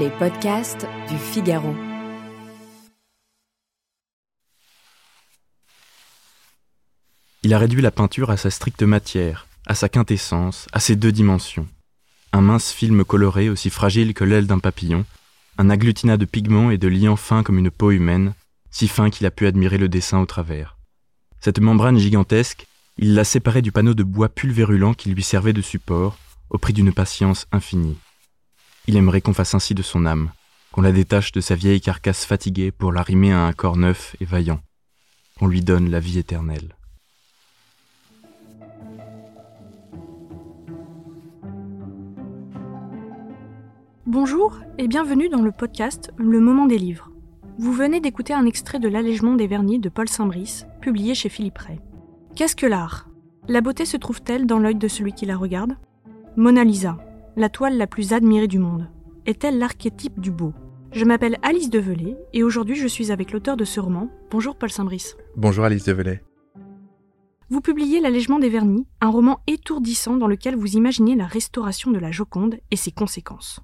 Les podcasts du Figaro. Il a réduit la peinture à sa stricte matière, à sa quintessence, à ses deux dimensions. Un mince film coloré aussi fragile que l'aile d'un papillon, un agglutinat de pigments et de liants fins comme une peau humaine, si fin qu'il a pu admirer le dessin au travers. Cette membrane gigantesque, il l'a séparée du panneau de bois pulvérulent qui lui servait de support, au prix d'une patience infinie. Il aimerait qu'on fasse ainsi de son âme, qu'on la détache de sa vieille carcasse fatiguée pour l'arrimer à un corps neuf et vaillant, qu'on lui donne la vie éternelle. Bonjour et bienvenue dans le podcast Le Moment des livres. Vous venez d'écouter un extrait de L'allègement des vernis de Paul Saint-Brice, publié chez Philippe Ray. Qu'est-ce que l'art? La beauté se trouve-t-elle dans l'œil de celui qui la regarde? Mona Lisa, la toile la plus admirée du monde Est-elle l'archétype du beau? Je m'appelle Alice Develay et aujourd'hui je suis avec l'auteur de ce roman. Bonjour Paul Saint-Brice. Bonjour Alice Develay. Vous publiez L'allègement des vernis, un roman étourdissant dans lequel vous imaginez la restauration de la Joconde et ses conséquences.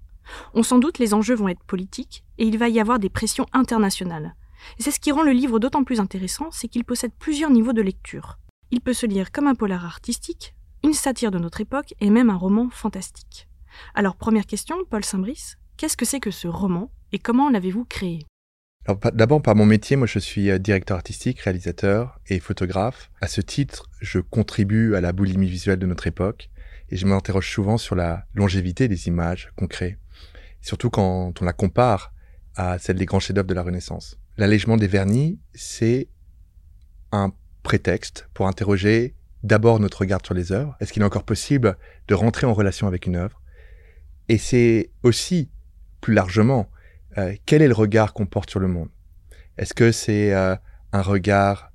On s'en doute, les enjeux vont être politiques et il va y avoir des pressions internationales. C'est ce qui rend le livre d'autant plus intéressant, c'est qu'il possède plusieurs niveaux de lecture. Il peut se lire comme un polar artistique, une satire de notre époque et même un roman fantastique. Alors première question, Paul Saint-Brice, qu'est-ce que c'est que ce roman et comment l'avez-vous créé? D'abord, par mon métier, moi je suis euh, directeur artistique, réalisateur et photographe. À ce titre, je contribue à la boulimie visuelle de notre époque et je m'interroge souvent sur la longévité des images qu'on crée, surtout quand on la compare à celle des grands chefs-d'œuvre de la Renaissance. L'allègement des vernis, c'est un prétexte pour interroger d'abord notre regard sur les œuvres. Est-ce qu'il est encore possible de rentrer en relation avec une œuvre? Et c'est aussi, plus largement, euh, quel est le regard qu'on porte sur le monde? Est-ce que c'est euh, un regard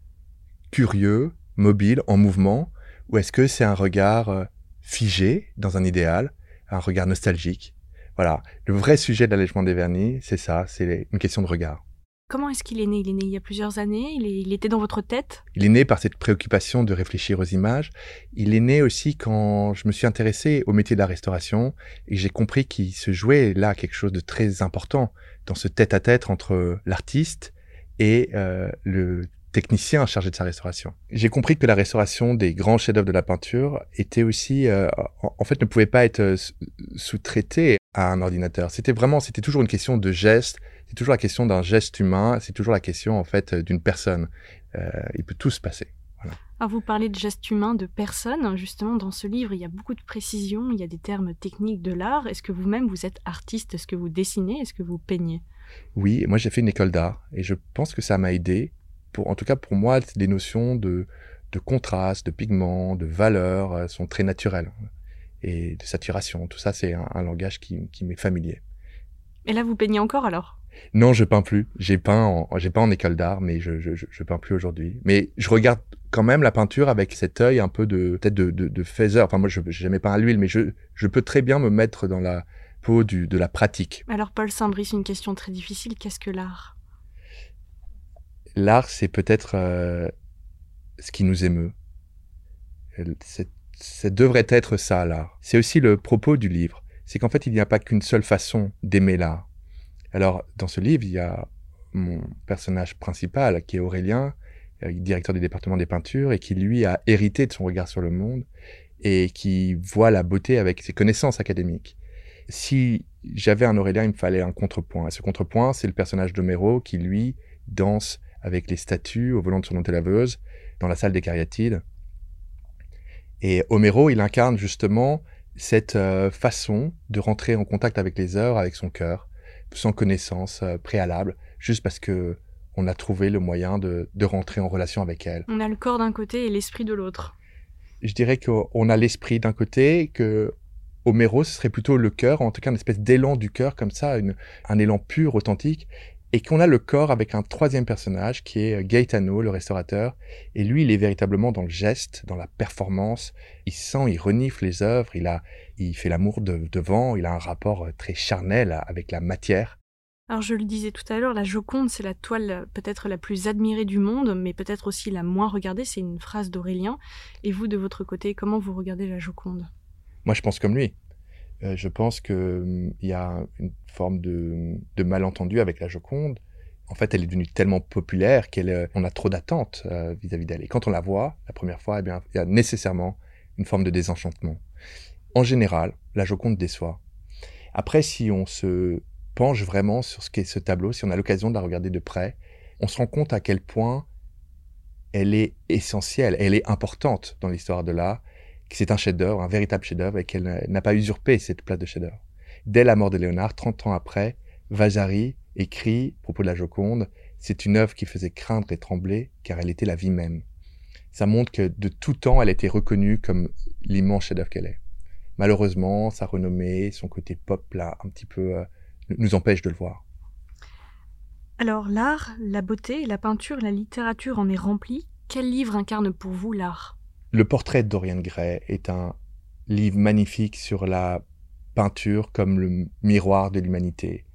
curieux, mobile, en mouvement, ou est-ce que c'est un regard euh, figé dans un idéal, un regard nostalgique? Voilà, le vrai sujet de l'allègement des vernis, c'est ça, c'est une question de regard. Comment est-ce qu'il est né? Il est né il y a plusieurs années il, était dans votre tête? Il est né par cette préoccupation de réfléchir aux images. Il est né aussi quand je me suis intéressé au métier de la restauration et j'ai compris qu'il se jouait là quelque chose de très important dans ce tête-à-tête entre l'artiste et euh, le technicien chargé de sa restauration. J'ai compris que la restauration des grands chefs-d'œuvre de la peinture était aussi, euh, en fait, ne pouvait pas être euh, sous-traitée à un ordinateur. C'était vraiment, c'était toujours une question de geste, c'est toujours la question d'un geste humain, c'est toujours la question en fait d'une personne. Euh, il peut tout se passer. Alors vous parlez de geste humain, de personne. Justement, dans ce livre, il y a beaucoup de précisions, il y a des termes techniques de l'art. Est-ce que vous-même, vous êtes artiste? Est-ce que vous dessinez? Est-ce que vous peignez? Oui, moi j'ai fait une école d'art et je pense que ça m'a aidé. Pour, en tout cas, pour moi, les notions de, de contraste, de pigment, de valeur euh, sont très naturelles. Et de saturation, tout ça, c'est un, langage qui, qui m'est familier. Et là, vous peignez encore alors? Non, je peins plus. J'ai peint en, j'ai peint en école d'art, mais je, je, je, peins plus aujourd'hui. Mais je regarde quand même la peinture avec cet œil un peu de, peut-être de, de, de faiseur. Enfin, moi, je, n'ai jamais peint à l'huile, mais je, je peux très bien me mettre dans la peau du, de la pratique. Alors, Paul Saint-Brice, une question très difficile. Qu'est-ce que l'art? L'art, c'est peut-être euh, ce qui nous émeut. Ça devrait être ça, l'art. C'est aussi le propos du livre. C'est qu'en fait, il n'y a pas qu'une seule façon d'aimer l'art alors, dans ce livre, il y a mon personnage principal, qui est Aurélien, euh, directeur du département des peintures, et qui, lui, a hérité de son regard sur le monde et qui voit la beauté avec ses connaissances académiques. Si j'avais un Aurélien, il me fallait un contrepoint. Et ce contrepoint, c'est le personnage d'Homero qui, lui, danse avec les statues au volant de son laveuse dans la salle des cariatides. Et Homero, il incarne justement cette euh, façon de rentrer en contact avec les œuvres, avec son cœur, sans connaissance euh, préalable, juste parce que on a trouvé le moyen de, de rentrer en relation avec elle. On a le corps d'un côté et l'esprit de l'autre. Je dirais qu'on a l'esprit d'un côté, que Homero, ce serait plutôt le cœur, en tout cas une espèce d'élan du cœur comme ça, une, un élan pur, authentique, et qu'on a le corps avec un troisième personnage qui est Gaetano, le restaurateur. Et lui, il est véritablement dans le geste, dans la performance. Il sent, il renifle les œuvres, il a, il fait l'amour devant, il a un rapport euh, très charnel avec la matière. Alors je le disais tout à l'heure, la Joconde, c'est la toile euh, peut-être la plus admirée du monde, mais peut-être aussi la moins regardée. C'est une phrase d'Aurélien. Et vous, de votre côté, comment vous regardez la Joconde? Moi, je pense comme lui. Euh, je pense qu'il hum, y a une forme de, malentendu avec la Joconde. En fait, elle est devenue tellement populaire qu'on euh, a trop d'attentes euh, vis-à-vis d'elle. Et quand on la voit la première fois, eh bien, il y a nécessairement une forme de désenchantement. En général, la Joconde déçoit. Après, si on se penche vraiment sur ce qu'est ce tableau, si on a l'occasion de la regarder de près, on se rend compte à quel point elle est essentielle, elle est importante dans l'histoire de l'art, que c'est un chef-d'œuvre, un véritable chef-d'œuvre, et qu'elle n'a pas usurpé cette place de chef-d'œuvre. Dès la mort de Léonard, 30 ans après, Vasari écrit, à propos de la Joconde, c'est une œuvre qui faisait craindre et trembler, car elle était la vie même. Ça montre que de tout temps, elle a été reconnue comme l'immense chef-d'œuvre qu'elle est. Malheureusement, sa renommée, son côté pop, là, un petit peu, euh, nous empêche de le voir. Alors l'art, la beauté, la peinture, la littérature en est remplie. Quel livre incarne pour vous l'art? Le portrait de Dorian Gray est un livre magnifique sur la peinture comme le miroir de l'humanité.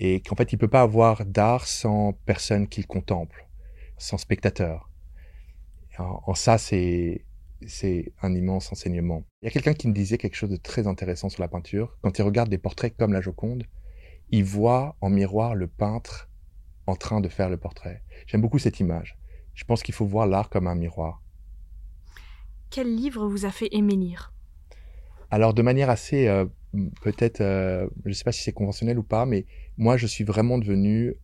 Et qu'en fait, il ne peut pas avoir d'art sans personne qui le contemple, sans spectateur. En, en ça, c'est, c'est un immense enseignement. Il y a quelqu'un qui me disait quelque chose de très intéressant sur la peinture. Quand il regarde des portraits comme la Joconde, il voit en miroir le peintre en train de faire le portrait. J'aime beaucoup cette image. Je pense qu'il faut voir l'art comme un miroir. Quel livre vous a fait aimer lire? Alors de manière assez, euh, peut-être, euh, je ne sais pas si c'est conventionnel ou pas, mais moi je suis vraiment devenu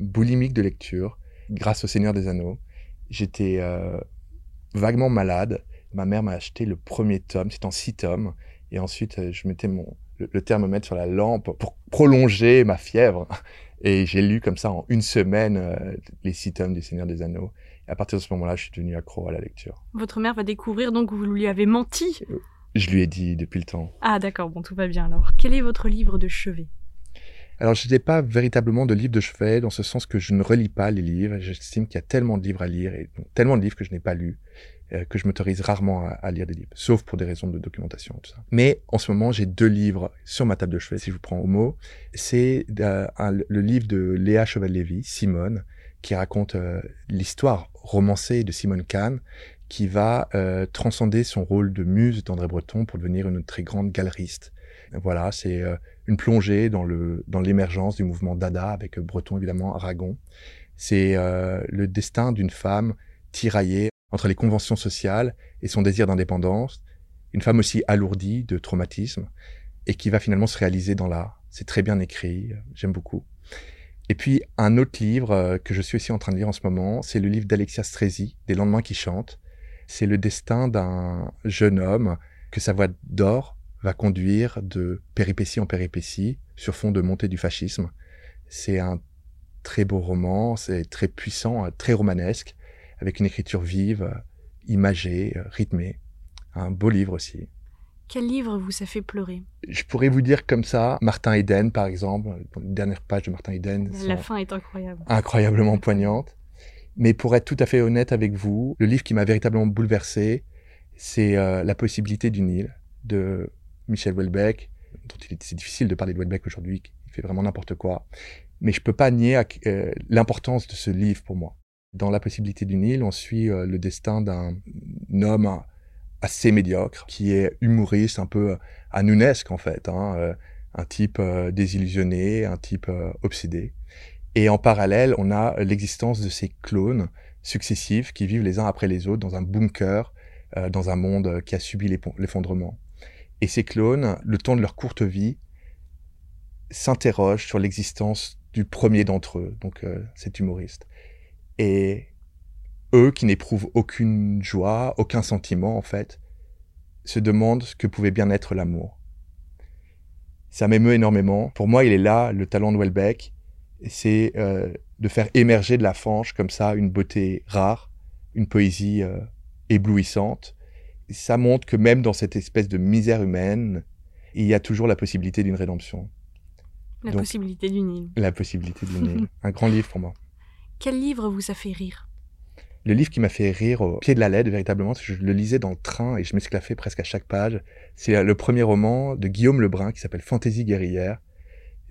boulimique de lecture grâce au Seigneur des Anneaux. J'étais euh, vaguement malade. Ma mère m'a acheté le premier tome, c'est en six tomes, et ensuite je mettais mon, le, le thermomètre sur la lampe pour prolonger ma fièvre. Et j'ai lu comme ça en une semaine les six tomes du Seigneur des Anneaux. Et à partir de ce moment-là, je suis devenu accro à la lecture. Votre mère va découvrir donc que vous lui avez menti Je lui ai dit depuis le temps. Ah d'accord, bon, tout va bien alors. Quel est votre livre de chevet? Alors, je n'ai pas véritablement de livre de chevet, dans ce sens que je ne relis pas les livres. J'estime qu'il y a tellement de livres à lire, et tellement de livres que je n'ai pas lus, euh, que je m'autorise rarement à, lire des livres, sauf pour des raisons de documentation tout ça. Mais en ce moment, j'ai deux livres sur ma table de chevet, si je vous prends au mot. C'est euh, le livre de Léa Cheval-Lévy, Simone, qui raconte euh, l'histoire romancée de Simone Kahn, qui va transcender son rôle de muse d'André Breton pour devenir une très grande galeriste. Voilà, c'est une plongée dans le dans l'émergence du mouvement Dada avec Breton évidemment, Aragon. C'est le destin d'une femme tiraillée entre les conventions sociales et son désir d'indépendance, une femme aussi alourdie de traumatisme, et qui va finalement se réaliser dans l'art. C'est très bien écrit, j'aime beaucoup. Et puis un autre livre euh, que je suis aussi en train de lire en ce moment, c'est le livre d'Alexia Strezi, Des lendemains qui chantent. C'est le destin d'un jeune homme que sa voix d'or va conduire de péripétie en péripétie sur fond de montée du fascisme. C'est un très beau roman, c'est très puissant, très romanesque avec une écriture vive, euh, imagée, euh, rythmée. Un beau livre aussi. Quel livre vous a fait pleurer? Je pourrais vous dire comme ça, Martin Eden par exemple, les dernières pages de Martin Eden. La fin est incroyable. Incroyablement poignante. Mais pour être tout à fait honnête avec vous, le livre qui m'a véritablement bouleversé, c'est euh, La possibilité d'une île de Michel Houellebecq, dont il est, difficile de parler de Houellebecq aujourd'hui, il fait vraiment n'importe quoi. Mais je peux pas nier l'importance de ce livre pour moi. Dans La possibilité d'une île, on suit euh, le destin d'un homme assez médiocre, qui est humoriste, un peu euh, anounesque en fait, hein, euh, un type désillusionné, un type obsédé. Et en parallèle, on a l'existence de ces clones successifs qui vivent les uns après les autres dans un bunker, dans un monde qui a subi l'effondrement. Et ces clones, le temps de leur courte vie, s'interrogent sur l'existence du premier d'entre eux, donc cet humoriste. Et eux, qui n'éprouvent aucune joie, aucun sentiment en fait, se demandent ce que pouvait bien être l'amour. Ça m'émeut énormément. Pour moi, il est là, le talent de Welbeck, c'est euh, de faire émerger de la fange comme ça une beauté rare, une poésie euh, éblouissante. ça montre que même dans cette espèce de misère humaine, il y a toujours la possibilité d'une rédemption. La possibilité d'une île. La possibilité d'une île. Un grand livre pour moi. Quel livre vous a fait rire? Le livre qui m'a fait rire au pied de la lettre, véritablement, je le lisais dans le train et je m'esclaffais presque à chaque page. C'est le premier roman de Guillaume Lebrun qui s'appelle Fantaisie guerrière.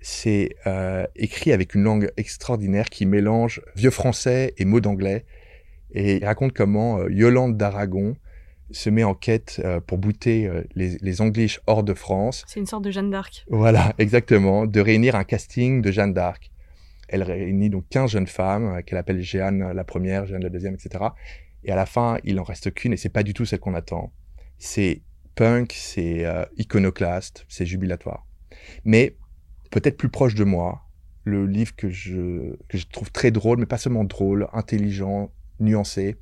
C'est euh, écrit avec une langue extraordinaire qui mélange vieux français et mots d'anglais. Et il raconte comment euh, Yolande d'Aragon se met en quête euh, pour bouter euh, les, les English hors de France. C'est une sorte de Jeanne d'Arc. Voilà, exactement, de réunir un casting de Jeanne d'Arc. Elle réunit donc 15 jeunes femmes euh, qu'elle appelle Jeanne la première, Jeanne la deuxième, etc. Et à la fin, il en reste qu'une et c'est pas du tout celle qu'on attend. C'est punk, c'est iconoclaste, c'est jubilatoire. Mais peut-être plus proche de moi, le livre que je, que je trouve très drôle, mais pas seulement drôle, intelligent, nuancé,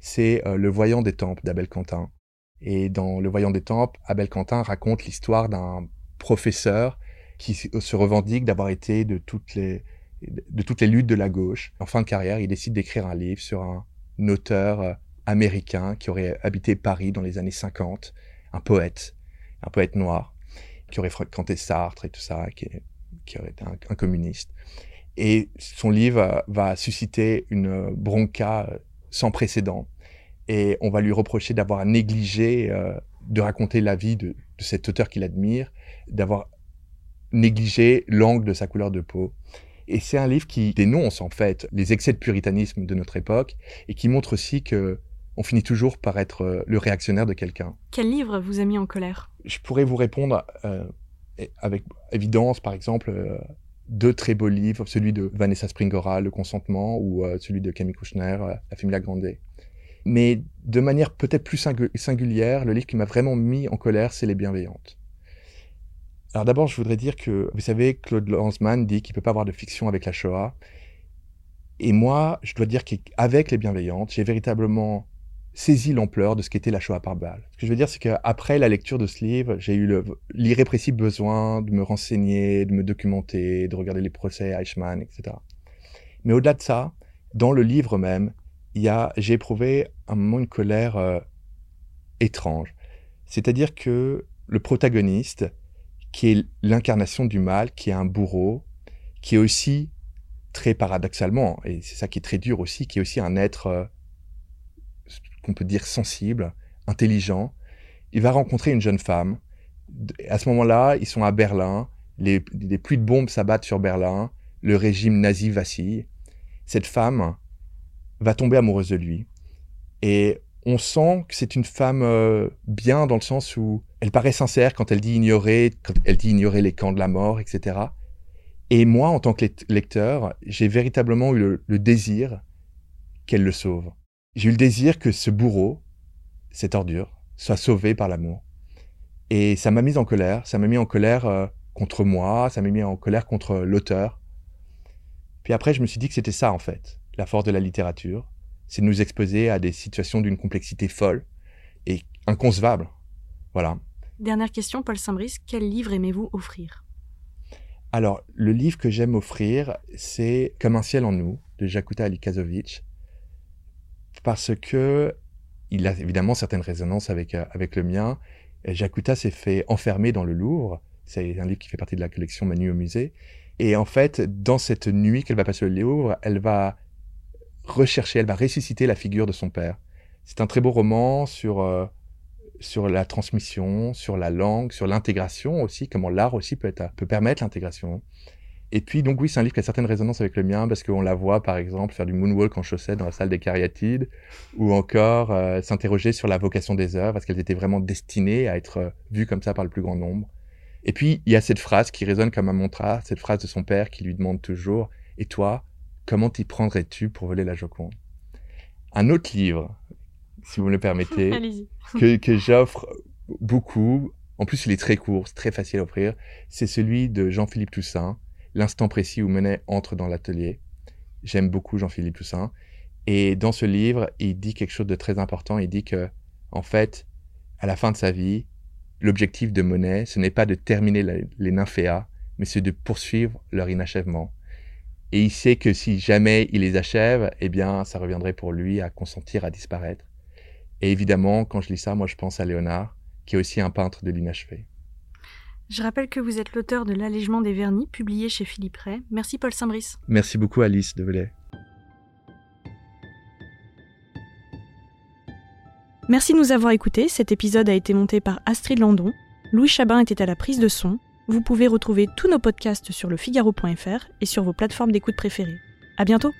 c'est euh, Le Voyant des Tempes d'Abel Quentin. Et dans Le Voyant des Tempes, Abel Quentin raconte l'histoire d'un professeur qui se revendique d'avoir été de toutes les de toutes les luttes de la gauche. En fin de carrière, il décide d'écrire un livre sur un auteur euh, américain qui aurait habité Paris dans les années 50, un poète, un poète noir, qui aurait fréquenté Sartre et tout ça, qui, aurait été un, communiste. Et son livre va susciter une bronca euh, sans précédent. Et on va lui reprocher d'avoir négligé euh, de raconter la vie de cet auteur qu'il admire, d'avoir négligé l'angle de sa couleur de peau. Et c'est un livre qui dénonce en fait les excès de puritanisme de notre époque et qui montre aussi que on finit toujours par être euh, le réactionnaire de quelqu'un. Quel livre vous a mis en colère? Je pourrais vous répondre euh, avec évidence, par exemple, euh, deux très beaux livres, celui de Vanessa Springora, Le consentement, ou euh, celui de Camille Kouchner, La Familia Grande. Mais de manière peut-être plus singulière, le livre qui m'a vraiment mis en colère, c'est Les Bienveillantes. Alors d'abord, je voudrais dire que, vous savez, Claude Lanzmann dit qu'il ne peut pas avoir de fiction avec la Shoah. Et moi, je dois dire qu'avec Les Bienveillantes, j'ai véritablement saisi l'ampleur de ce qu'était la Shoah par balle. Ce que je veux dire, c'est qu'après la lecture de ce livre, j'ai eu l'irrépressible besoin de me renseigner, de me documenter, de regarder les procès Eichmann, etc. Mais au-delà de ça, dans le livre même, j'ai éprouvé un moment une colère euh, étrange. C'est-à-dire que le protagoniste, qui est l'incarnation du mal, qui est un bourreau, qui est aussi très paradoxalement, et c'est ça qui est très dur aussi, qui est aussi un être euh, qu'on peut dire sensible, intelligent. Il va rencontrer une jeune femme. À ce moment-là, ils sont à Berlin. Les, pluies de bombes s'abattent sur Berlin. Le régime nazi vacille. Cette femme va tomber amoureuse de lui. Et on sent que c'est une femme euh, bien dans le sens où elle paraît sincère quand elle dit ignorer, quand elle dit ignorer les camps de la mort, etc. Et moi, en tant que lecteur, j'ai véritablement eu le désir qu'elle le sauve. J'ai eu le désir que ce bourreau, cette ordure, soit sauvé par l'amour. Et ça m'a mis en colère. Ça m'a mis en colère euh, contre moi, ça m'a mis en colère contre l'auteur. Puis après, je me suis dit que c'était ça, en fait, la force de la littérature. C'est de nous exposer à des situations d'une complexité folle et inconcevable. Voilà. Dernière question, Paul Saint-Brice. Quel livre aimez-vous offrir? Alors, le livre que j'aime offrir, c'est Comme un ciel en nous, de Jakuta Alikazovic parce que il a évidemment certaines résonances avec, euh, avec le mien. Jakuta s'est fait enfermer dans le Louvre. C'est un livre qui fait partie de la collection Manu au musée. Et en fait, dans cette nuit qu'elle va passer au Louvre, elle va rechercher, elle va ressusciter la figure de son père. C'est un très beau roman sur, euh, sur la transmission, sur la langue, sur l'intégration aussi, comment l'art aussi peut, peut permettre l'intégration. Et puis, donc oui, c'est un livre qui a certaines résonances avec le mien parce qu'on la voit, par exemple, faire du moonwalk en chaussettes dans la salle des cariatides ou encore euh, s'interroger sur la vocation des œuvres, parce qu'elles étaient vraiment destinées à être euh, vues comme ça par le plus grand nombre. Et puis, il y a cette phrase qui résonne comme un mantra, cette phrase de son père qui lui demande toujours « Et toi, comment t'y prendrais-tu pour voler la Joconde ?» Un autre livre, si vous me le permettez, que, que j'offre beaucoup, en plus il est très court, très facile à offrir, c'est celui de Jean-Philippe Toussaint, l'instant précis où Menet entre dans l'atelier. J'aime beaucoup Jean-Philippe Toussaint. Et dans ce livre, il dit quelque chose de très important. Il dit que, en fait, à la fin de sa vie, l'objectif de Monet, ce n'est pas de terminer les nymphéas, mais c'est de poursuivre leur inachèvement. Et il sait que si jamais il les achève, eh bien, ça reviendrait pour lui à consentir à disparaître. Et évidemment, quand je lis ça, moi, je pense à Léonard, qui est aussi un peintre de l'inachevé. Je rappelle que vous êtes l'auteur de L'allègement des vernis, publié chez Philippe Ray. Merci Paul Saint-Brice. Merci beaucoup Alice de Velay. Merci de nous avoir écoutés. Cet épisode a été monté par Astrid Landon. Louis Chabin était à la prise de son. Vous pouvez retrouver tous nos podcasts sur lefigaro.fr et sur vos plateformes d'écoute préférées. À bientôt!